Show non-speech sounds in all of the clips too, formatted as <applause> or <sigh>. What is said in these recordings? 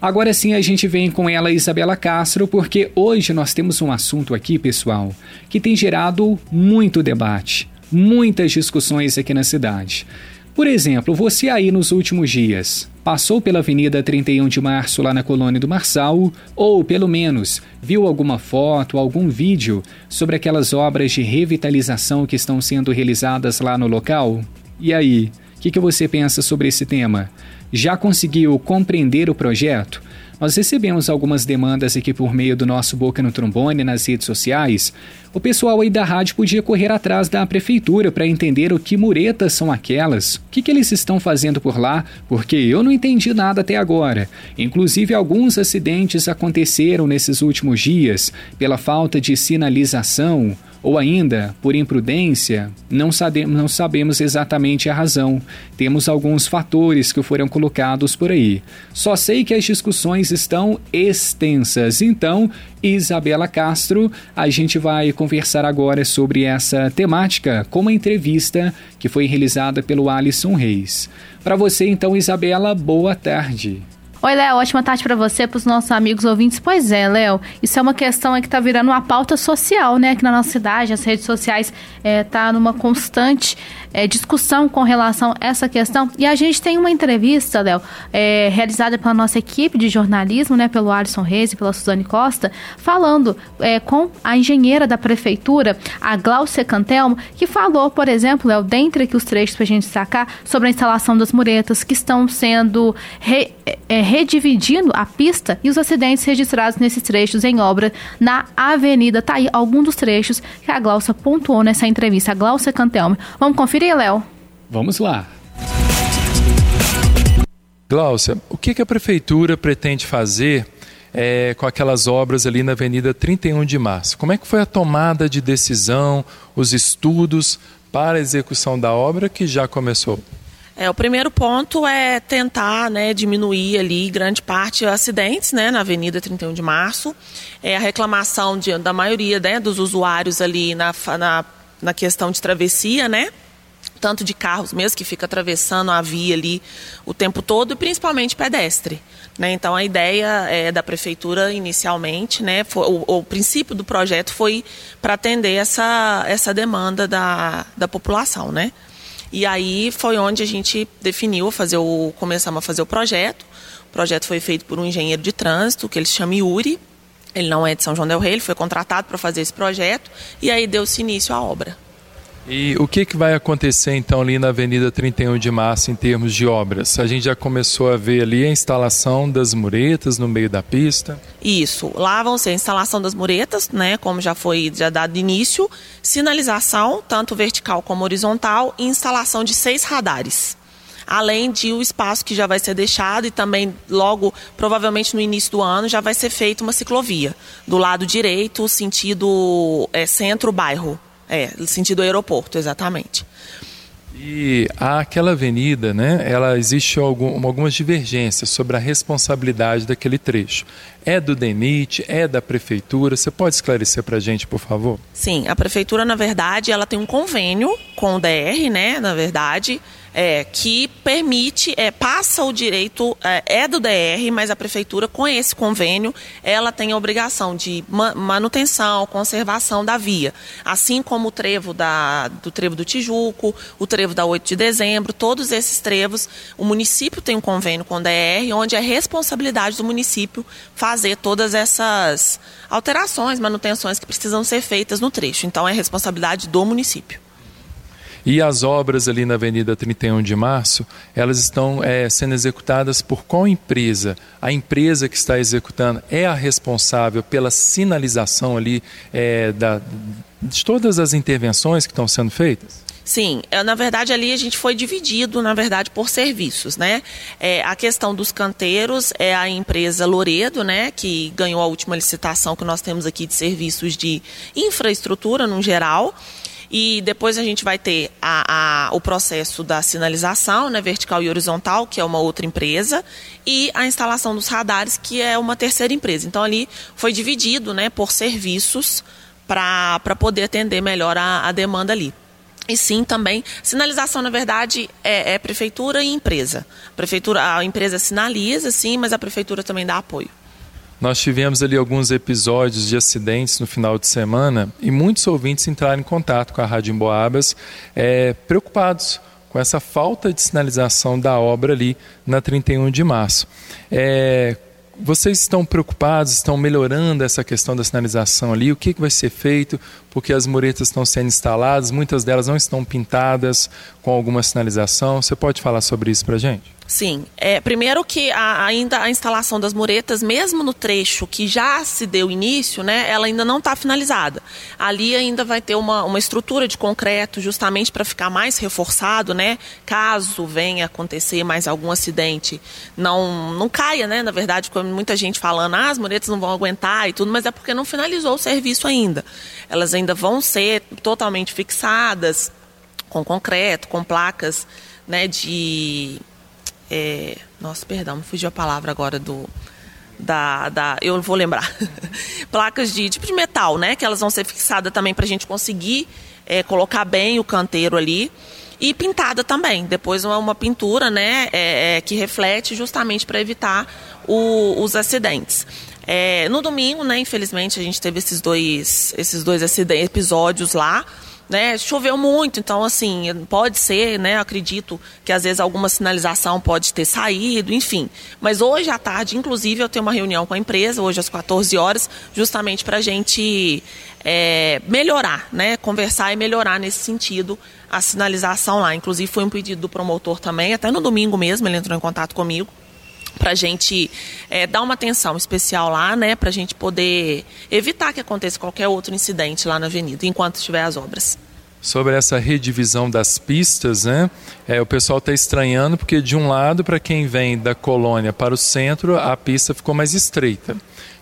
Agora sim a gente vem com ela, Isabela Castro, porque hoje nós temos um assunto aqui, pessoal, que tem gerado muito debate, muitas discussões aqui na cidade. Por exemplo, você aí nos últimos dias passou pela Avenida 31 de Março lá na colônia do Marçal ou, pelo menos, viu alguma foto, algum vídeo sobre aquelas obras de revitalização que estão sendo realizadas lá no local? E aí, o que, que você pensa sobre esse tema? Já conseguiu compreender o projeto? Nós recebemos algumas demandas aqui por meio do nosso Boca no Trombone nas redes sociais. O pessoal aí da rádio podia correr atrás da prefeitura para entender o que muretas são aquelas, o que, que eles estão fazendo por lá, porque eu não entendi nada até agora. Inclusive, alguns acidentes aconteceram nesses últimos dias pela falta de sinalização ou ainda, por imprudência, não, sabe, não sabemos exatamente a razão. Temos alguns fatores que foram colocados por aí. Só sei que as discussões estão extensas. Então, Isabela Castro, a gente vai conversar agora sobre essa temática com uma entrevista que foi realizada pelo Alisson Reis. Para você, então, Isabela, boa tarde. Oi, Léo, ótima tarde para você, para os nossos amigos ouvintes. Pois é, Léo, isso é uma questão que está virando uma pauta social, né? Aqui na nossa cidade, as redes sociais é, tá numa constante é, discussão com relação a essa questão. E a gente tem uma entrevista, Léo, é, realizada pela nossa equipe de jornalismo, né? Pelo Alisson Reis e pela Suzane Costa, falando é, com a engenheira da prefeitura, a Glaucia Cantelmo, que falou, por exemplo, Léo, dentre aqui os trechos para a gente destacar, sobre a instalação das muretas que estão sendo re, é, redividindo a pista e os acidentes registrados nesses trechos em obra na avenida. Tá aí algum dos trechos que a Glaucia pontuou nessa entrevista. A Glaucia Cantelme. Vamos conferir, Léo? Vamos lá. Glaucia, o que, que a prefeitura pretende fazer é, com aquelas obras ali na Avenida 31 de Março? Como é que foi a tomada de decisão, os estudos para a execução da obra que já começou? É, o primeiro ponto é tentar né, diminuir ali grande parte de acidentes né, na Avenida 31 de Março. É a reclamação de, da maioria né, dos usuários ali na, na, na questão de travessia, né? Tanto de carros mesmo, que fica atravessando a via ali o tempo todo, e principalmente pedestre. Né? Então a ideia é, da prefeitura inicialmente, né, foi, o, o princípio do projeto foi para atender essa, essa demanda da, da população. Né? E aí foi onde a gente definiu fazer o começamos a fazer o projeto. O projeto foi feito por um engenheiro de trânsito que ele se chama Yuri. Ele não é de São João del Rei, ele foi contratado para fazer esse projeto e aí deu-se início à obra. E o que, que vai acontecer então ali na Avenida 31 de Março em termos de obras? A gente já começou a ver ali a instalação das muretas no meio da pista. Isso, lá vão ser a instalação das muretas, né, como já foi já dado início, sinalização, tanto vertical como horizontal, e instalação de seis radares além de o espaço que já vai ser deixado e também logo, provavelmente no início do ano, já vai ser feita uma ciclovia do lado direito, sentido é, centro-bairro. É, sentido aeroporto, exatamente. E aquela avenida, né, ela existe algum, algumas divergências sobre a responsabilidade daquele trecho. É do DENIT, é da prefeitura? Você pode esclarecer para a gente, por favor? Sim, a prefeitura, na verdade, ela tem um convênio com o DR, né, na verdade, é, que permite, é, passa o direito, é, é, do DR, mas a prefeitura, com esse convênio, ela tem a obrigação de manutenção, conservação da via. Assim como o trevo da, do trevo do Tijuco, o trevo da 8 de dezembro, todos esses trevos, o município tem um convênio com o DR, onde é responsabilidade do município fazer todas essas alterações, manutenções que precisam ser feitas no trecho. Então, é responsabilidade do município. E as obras ali na Avenida 31 de Março, elas estão é, sendo executadas por qual empresa? A empresa que está executando é a responsável pela sinalização ali é, da, de todas as intervenções que estão sendo feitas? Sim, é, na verdade ali a gente foi dividido, na verdade, por serviços, né? É, a questão dos canteiros é a empresa Loredo, né, que ganhou a última licitação que nós temos aqui de serviços de infraestrutura no geral. E depois a gente vai ter a, a, o processo da sinalização, né, vertical e horizontal, que é uma outra empresa, e a instalação dos radares, que é uma terceira empresa. Então ali foi dividido né, por serviços para poder atender melhor a, a demanda ali. E sim, também, sinalização, na verdade, é, é, prefeitura e empresa. Prefeitura, a empresa sinaliza, sim, mas a prefeitura também dá apoio. Nós tivemos ali alguns episódios de acidentes no final de semana e muitos ouvintes entraram em contato com a Rádio Emboabas é, preocupados com essa falta de sinalização da obra ali na 31 de março. É, vocês estão preocupados, estão melhorando essa questão da sinalização ali? O que, que vai ser feito? Porque as muretas estão sendo instaladas, muitas delas não estão pintadas com alguma sinalização. Você pode falar sobre isso para gente? Sim. É, primeiro que a, ainda a instalação das muretas, mesmo no trecho que já se deu início, né, ela ainda não está finalizada. Ali ainda vai ter uma, uma estrutura de concreto justamente para ficar mais reforçado, né? Caso venha acontecer mais algum acidente, não, não caia, né? Na verdade, como muita gente falando, ah, as muretas não vão aguentar e tudo, mas é porque não finalizou o serviço ainda. Elas ainda vão ser totalmente fixadas com concreto, com placas né, de é, nossa, perdão, me fugiu a palavra agora do. Da, da, eu vou lembrar. <laughs> Placas de tipo de metal, né? Que elas vão ser fixadas também para a gente conseguir é, colocar bem o canteiro ali. E pintada também. Depois uma, uma pintura, né? É, é, que reflete justamente para evitar o, os acidentes. É, no domingo, né? Infelizmente, a gente teve esses dois, esses dois episódios lá né? Choveu muito, então assim, pode ser, né? Acredito que às vezes alguma sinalização pode ter saído, enfim. Mas hoje à tarde, inclusive, eu tenho uma reunião com a empresa, hoje às 14 horas, justamente para a gente é, melhorar, né? Conversar e melhorar nesse sentido a sinalização lá. Inclusive foi um pedido do promotor também, até no domingo mesmo ele entrou em contato comigo para a gente é, dar uma atenção especial lá, né, para a gente poder evitar que aconteça qualquer outro incidente lá na avenida, enquanto estiver as obras. Sobre essa redivisão das pistas, né? É, o pessoal está estranhando porque de um lado, para quem vem da colônia para o centro, a pista ficou mais estreita.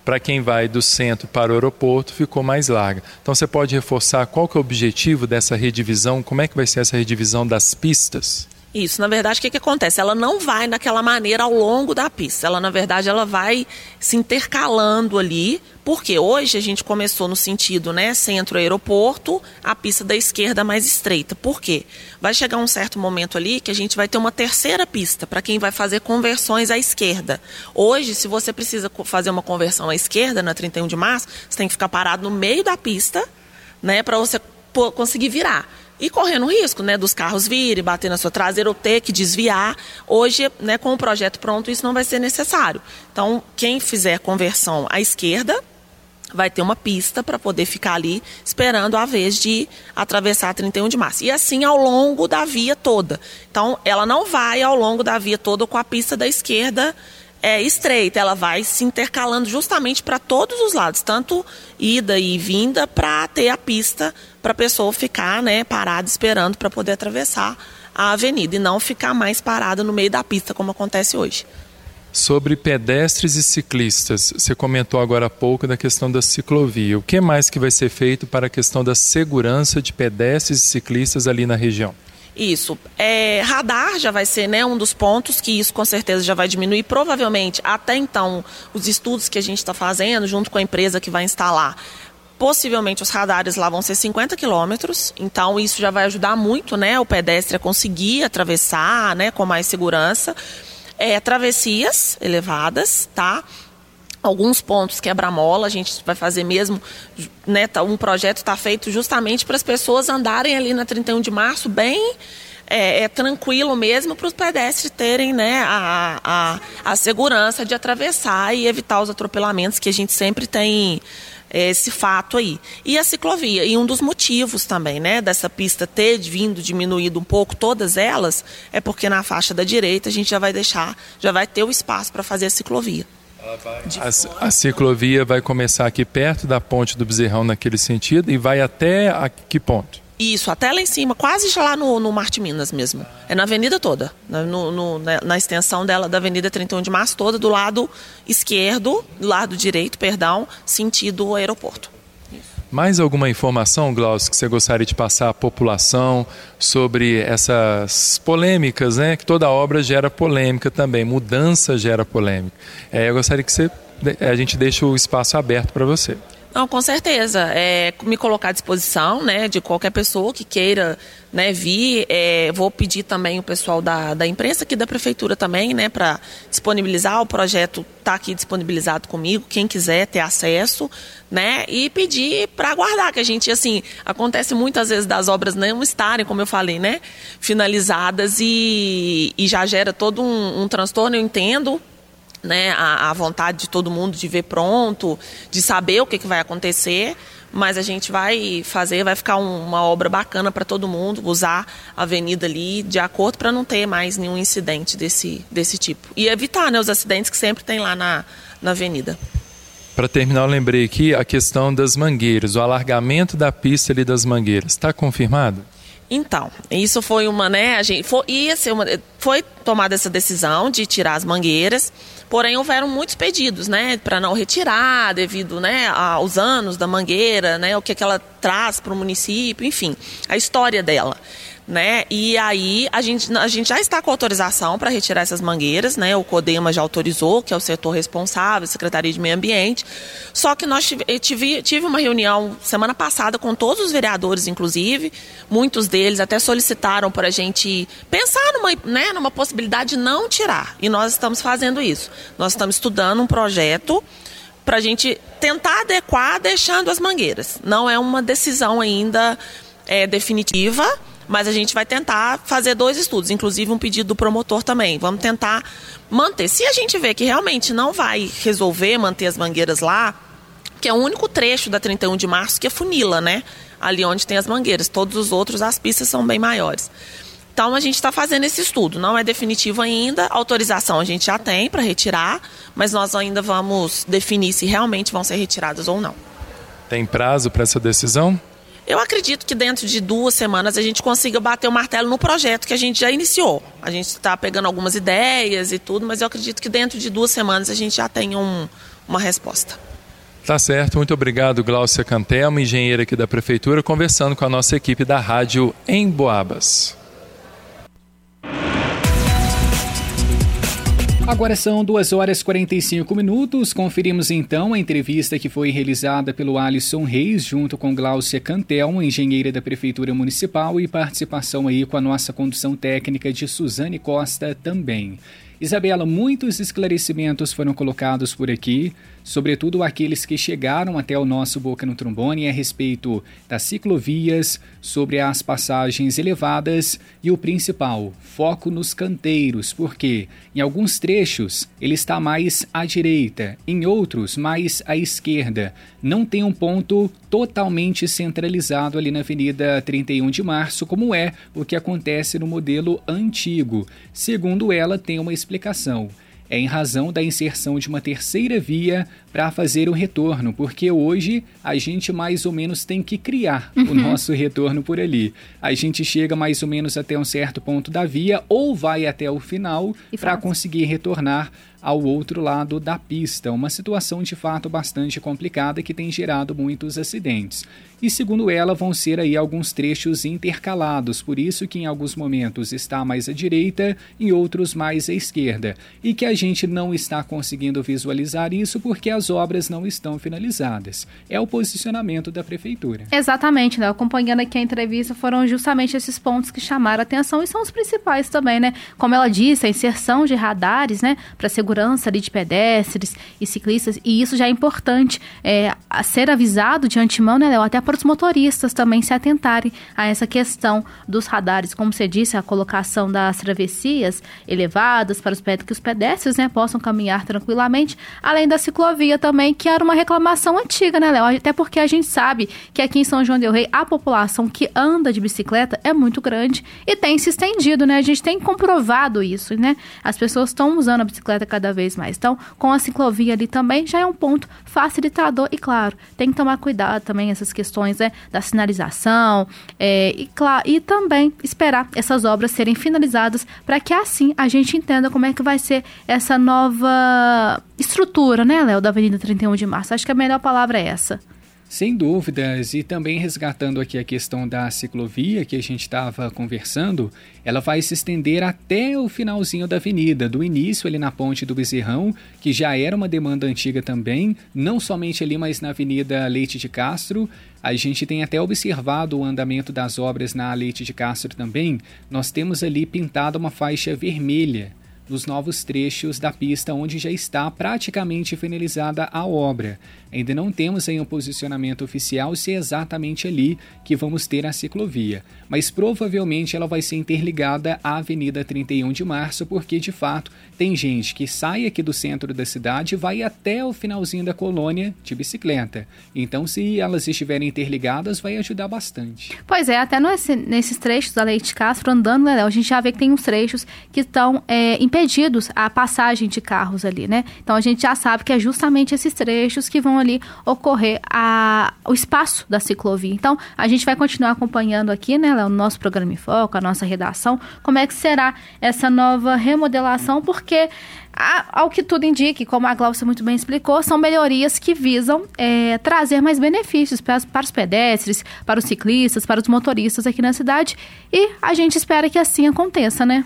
Para quem vai do centro para o aeroporto, ficou mais larga. Então você pode reforçar qual que é o objetivo dessa redivisão? Como é que vai ser essa redivisão das pistas? Isso, na verdade, o que, que acontece? Ela não vai daquela maneira ao longo da pista. Ela, na verdade, ela vai se intercalando ali, porque hoje a gente começou no sentido, né, centro-aeroporto, a pista da esquerda mais estreita. Por quê? Vai chegar um certo momento ali que a gente vai ter uma terceira pista para quem vai fazer conversões à esquerda. Hoje, se você precisa fazer uma conversão à esquerda na 31 de março, você tem que ficar parado no meio da pista, né, para você conseguir virar e correndo risco, né, dos carros virem, bater na sua traseira ou ter que desviar. Hoje, né, com o projeto pronto, isso não vai ser necessário. Então, quem fizer conversão à esquerda vai ter uma pista para poder ficar ali esperando a vez de atravessar a 31 de março. E assim ao longo da via toda. Então, ela não vai ao longo da via toda com a pista da esquerda é estreita, ela vai se intercalando justamente para todos os lados, tanto ida e vinda, para ter a pista para a pessoa ficar né, parada esperando para poder atravessar a avenida e não ficar mais parada no meio da pista, como acontece hoje. Sobre pedestres e ciclistas, você comentou agora há pouco da questão da ciclovia. O que mais que vai ser feito para a questão da segurança de pedestres e ciclistas ali na região? Isso. É, radar já vai ser né, um dos pontos que isso com certeza já vai diminuir. Provavelmente, até então, os estudos que a gente está fazendo, junto com a empresa que vai instalar, possivelmente os radares lá vão ser 50 quilômetros, então isso já vai ajudar muito né, o pedestre a conseguir atravessar né, com mais segurança. É, travessias elevadas, tá? Alguns pontos quebra-mola, a gente vai fazer mesmo, né, tá, um projeto está feito justamente para as pessoas andarem ali na 31 de março bem é, é tranquilo mesmo para os pedestres terem né, a, a, a segurança de atravessar e evitar os atropelamentos que a gente sempre tem é, esse fato aí. E a ciclovia, e um dos motivos também, né, dessa pista ter vindo diminuído um pouco, todas elas, é porque na faixa da direita a gente já vai deixar, já vai ter o espaço para fazer a ciclovia. A, a, ciclovia vai começar aqui perto da ponte do Bezerrão naquele sentido e vai até a que ponto? Isso, até lá em cima, quase já lá no, no Marte Minas mesmo. É na avenida toda, no, no, na, na, extensão dela, da Avenida 31 de Março toda, do lado esquerdo, do lado direito, perdão, sentido aeroporto. Mais alguma informação, Glaucio, que você gostaria de passar à população sobre essas polêmicas, né? Que toda obra gera polêmica também, mudança gera polêmica. É, eu gostaria que você, a gente deixe o espaço aberto para você. Não, com certeza. É, me colocar à disposição, né, de qualquer pessoa que queira, né, vir. É, vou pedir também o pessoal da, da imprensa aqui da prefeitura também, né, para disponibilizar o projeto está aqui disponibilizado comigo, quem quiser ter acesso, né, e pedir para aguardar que a gente, assim, acontece muitas vezes das obras não estarem, como eu falei, né, finalizadas e, e já gera todo um, um transtorno. Eu entendo, né, a, a, vontade de todo mundo de ver pronto, de saber o que, que vai acontecer, mas a gente vai fazer, vai ficar um, uma obra bacana para todo mundo, usar a avenida ali de acordo para não ter mais nenhum incidente desse, desse tipo. E evitar né, os acidentes que sempre tem lá na, na avenida. Para terminar, eu lembrei aqui a questão das mangueiras, o alargamento da pista ali das mangueiras. Está confirmado? Então, isso foi uma, né, a gente foi, ia ser uma, foi tomada essa decisão de tirar as mangueiras, porém houveram muitos pedidos, né, para não retirar devido, né, aos anos da mangueira, né, o que, é que ela traz para o município, enfim, a história dela né? E aí a gente, a gente já está com autorização para retirar essas mangueiras, né? O CODEMA já autorizou, que é o setor responsável, Secretaria de Meio Ambiente. Só que nós tive, tive, tive uma reunião semana passada com todos os vereadores, inclusive, muitos deles até solicitaram para a gente pensar numa, né, numa possibilidade de não tirar. E nós estamos fazendo isso. Nós estamos estudando um projeto para a gente tentar adequar deixando as mangueiras. Não é uma decisão ainda é, definitiva mas a gente vai tentar fazer dois estudos, inclusive um pedido do promotor também. Vamos tentar manter. Se a gente vê que realmente não vai resolver manter as mangueiras lá, que é o único trecho da 31 de março que é funila, né? Ali onde tem as mangueiras. Todos os outros, as pistas são bem maiores. Então a gente está fazendo esse estudo. Não é definitivo ainda. Autorização a gente já tem para retirar, mas nós ainda vamos definir se realmente vão ser retiradas ou não. Tem prazo para essa decisão? Eu acredito que dentro de duas semanas a gente consiga bater o martelo no projeto que a gente já iniciou. A gente está pegando algumas ideias e tudo, mas eu acredito que dentro de duas semanas a gente já tenha um, uma resposta. Tá certo, muito obrigado, Glaucia Cantelma, engenheira aqui da Prefeitura, conversando com a nossa equipe da rádio em Agora são 2 horas e 45 minutos. Conferimos então a entrevista que foi realizada pelo Alisson Reis, junto com Gláucia Cantel, engenheira da Prefeitura Municipal, e participação aí com a nossa condução técnica de Suzane Costa também. Isabela, muitos esclarecimentos foram colocados por aqui sobretudo aqueles que chegaram até o nosso Boca no Trombone a respeito das ciclovias, sobre as passagens elevadas e o principal, foco nos canteiros, porque em alguns trechos ele está mais à direita, em outros mais à esquerda. Não tem um ponto totalmente centralizado ali na Avenida 31 de Março, como é o que acontece no modelo antigo. Segundo ela, tem uma é em razão da inserção de uma terceira via para fazer o retorno, porque hoje a gente mais ou menos tem que criar uhum. o nosso retorno por ali. A gente chega mais ou menos até um certo ponto da via ou vai até o final para conseguir retornar ao outro lado da pista, uma situação de fato bastante complicada que tem gerado muitos acidentes. E segundo ela, vão ser aí alguns trechos intercalados, por isso que em alguns momentos está mais à direita, em outros mais à esquerda, e que a gente não está conseguindo visualizar isso porque as obras não estão finalizadas. É o posicionamento da prefeitura. Exatamente, né? Acompanhando aqui a entrevista, foram justamente esses pontos que chamaram atenção e são os principais também, né? Como ela disse, a inserção de radares, né, para segurança segurança ali de pedestres e ciclistas, e isso já é importante é, ser avisado de antemão, né, Léo? Até para os motoristas também se atentarem a essa questão dos radares, como você disse, a colocação das travessias elevadas para os pedestres, que os pedestres né, possam caminhar tranquilamente, além da ciclovia também, que era uma reclamação antiga, né, Léo? Até porque a gente sabe que aqui em São João del Rei a população que anda de bicicleta é muito grande e tem se estendido, né? A gente tem comprovado isso, né? As pessoas estão usando a bicicleta cada cada vez mais. Então, com a ciclovia ali também já é um ponto facilitador e, claro, tem que tomar cuidado também essas questões né, da sinalização é, e, claro, e também esperar essas obras serem finalizadas para que assim a gente entenda como é que vai ser essa nova estrutura, né, Léo, da Avenida 31 de Março. Acho que a melhor palavra é essa. Sem dúvidas, e também resgatando aqui a questão da ciclovia que a gente estava conversando, ela vai se estender até o finalzinho da avenida, do início ali na ponte do Bezerrão, que já era uma demanda antiga também, não somente ali, mas na Avenida Leite de Castro. A gente tem até observado o andamento das obras na Leite de Castro também. Nós temos ali pintado uma faixa vermelha nos novos trechos da pista onde já está praticamente finalizada a obra. Ainda não temos aí um posicionamento oficial se é exatamente ali que vamos ter a ciclovia, mas provavelmente ela vai ser interligada à Avenida 31 de Março, porque de fato tem gente que sai aqui do centro da cidade e vai até o finalzinho da colônia de bicicleta. Então, se elas estiverem interligadas, vai ajudar bastante. Pois é, até nesse, nesses trechos da Leite Castro, andando, Léo, a gente já vê que tem uns trechos que estão é, impedidos a passagem de carros ali, né? Então a gente já sabe que é justamente esses trechos que vão ali ocorrer a, o espaço da ciclovia. Então a gente vai continuar acompanhando aqui, né, no nosso programa em foco, a nossa redação, como é que será essa nova remodelação, porque ao que tudo indique, como a Glaucia muito bem explicou, são melhorias que visam é, trazer mais benefícios para, para os pedestres, para os ciclistas, para os motoristas aqui na cidade. E a gente espera que assim aconteça, né?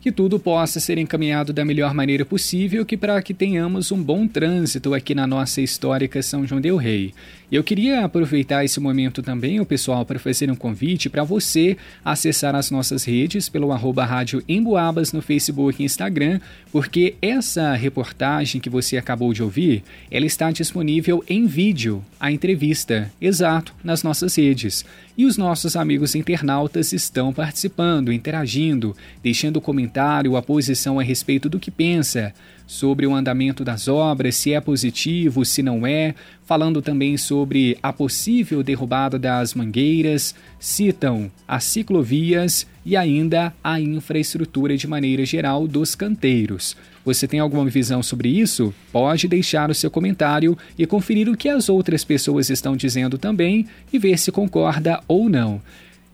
Que tudo possa ser encaminhado da melhor maneira possível, que para que tenhamos um bom trânsito aqui na nossa histórica São João del Rei. Eu queria aproveitar esse momento também, o pessoal, para fazer um convite para você acessar as nossas redes pelo arroba rádio Emboabas no Facebook e Instagram, porque essa reportagem que você acabou de ouvir, ela está disponível em vídeo, a entrevista, exato, nas nossas redes. E os nossos amigos internautas estão participando, interagindo, deixando comentário, a posição a respeito do que pensa sobre o andamento das obras, se é positivo, se não é, falando também sobre a possível derrubada das mangueiras, citam as ciclovias e ainda a infraestrutura de maneira geral dos canteiros. Você tem alguma visão sobre isso? Pode deixar o seu comentário e conferir o que as outras pessoas estão dizendo também e ver se concorda ou não.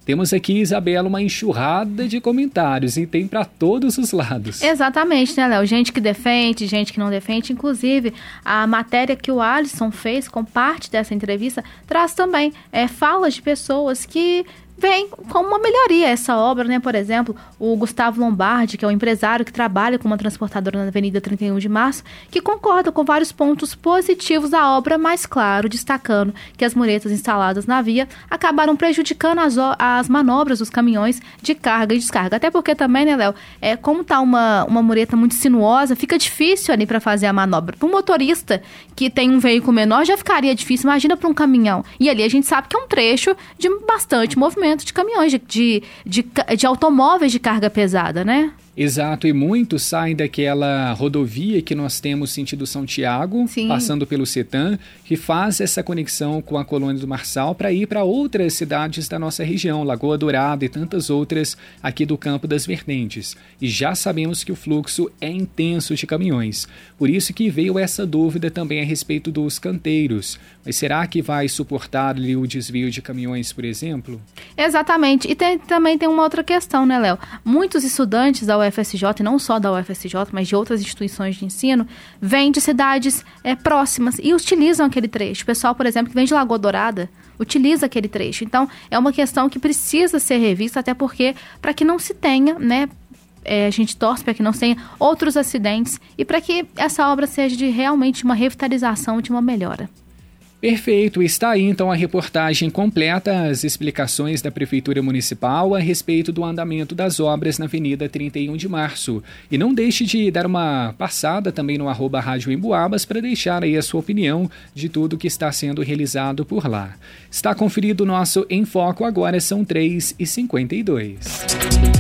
Temos aqui, Isabela, uma enxurrada de comentários e tem para todos os lados. Exatamente, né, Léo? Gente que defende, gente que não defende. Inclusive, a matéria que o Alisson fez com parte dessa entrevista traz também é, falas de pessoas que vem como uma melhoria essa obra, né? Por exemplo, o Gustavo Lombardi, que é um empresário que trabalha com uma transportadora na Avenida 31 de Março, que concorda com vários pontos positivos da obra, mas claro, destacando que as muretas instaladas na via acabaram prejudicando as, as manobras dos caminhões de carga e descarga. Até porque também, né, Léo, é, como tá uma, uma mureta muito sinuosa, fica difícil ali para fazer a manobra. Para um motorista que tem um veículo menor já ficaria difícil, imagina para um caminhão. E ali a gente sabe que é um trecho de bastante movimento movimento de caminhões, de, de, de, de automóveis de carga pesada, né? Exato, e muitos saem daquela rodovia que nós temos sentido São Tiago, Sim. passando pelo Setan, que faz essa conexão com a colônia do Marçal para ir para outras cidades da nossa região, Lagoa Dourada e tantas outras aqui do Campo das Vertentes. E já sabemos que o fluxo é intenso de caminhões. Por isso que veio essa dúvida também a respeito dos canteiros. Mas será que vai suportar ali o desvio de caminhões, por exemplo? Exatamente. E tem, também tem uma outra questão, né, Léo? Muitos estudantes da UFSJ, e não só da UFSJ, mas de outras instituições de ensino, vêm de cidades é, próximas e utilizam aquele trecho. O pessoal, por exemplo, que vem de Lagoa Dourada, utiliza aquele trecho. Então, é uma questão que precisa ser revista, até porque, para que não se tenha, né, é, a gente torce para que não tenha outros acidentes e para que essa obra seja de realmente uma revitalização, de uma melhora. Perfeito, está aí então a reportagem completa, as explicações da Prefeitura Municipal a respeito do andamento das obras na Avenida 31 de Março. E não deixe de dar uma passada também no arroba Rádio Emboabas para deixar aí a sua opinião de tudo que está sendo realizado por lá. Está conferido o nosso Em Foco, agora são 3h52.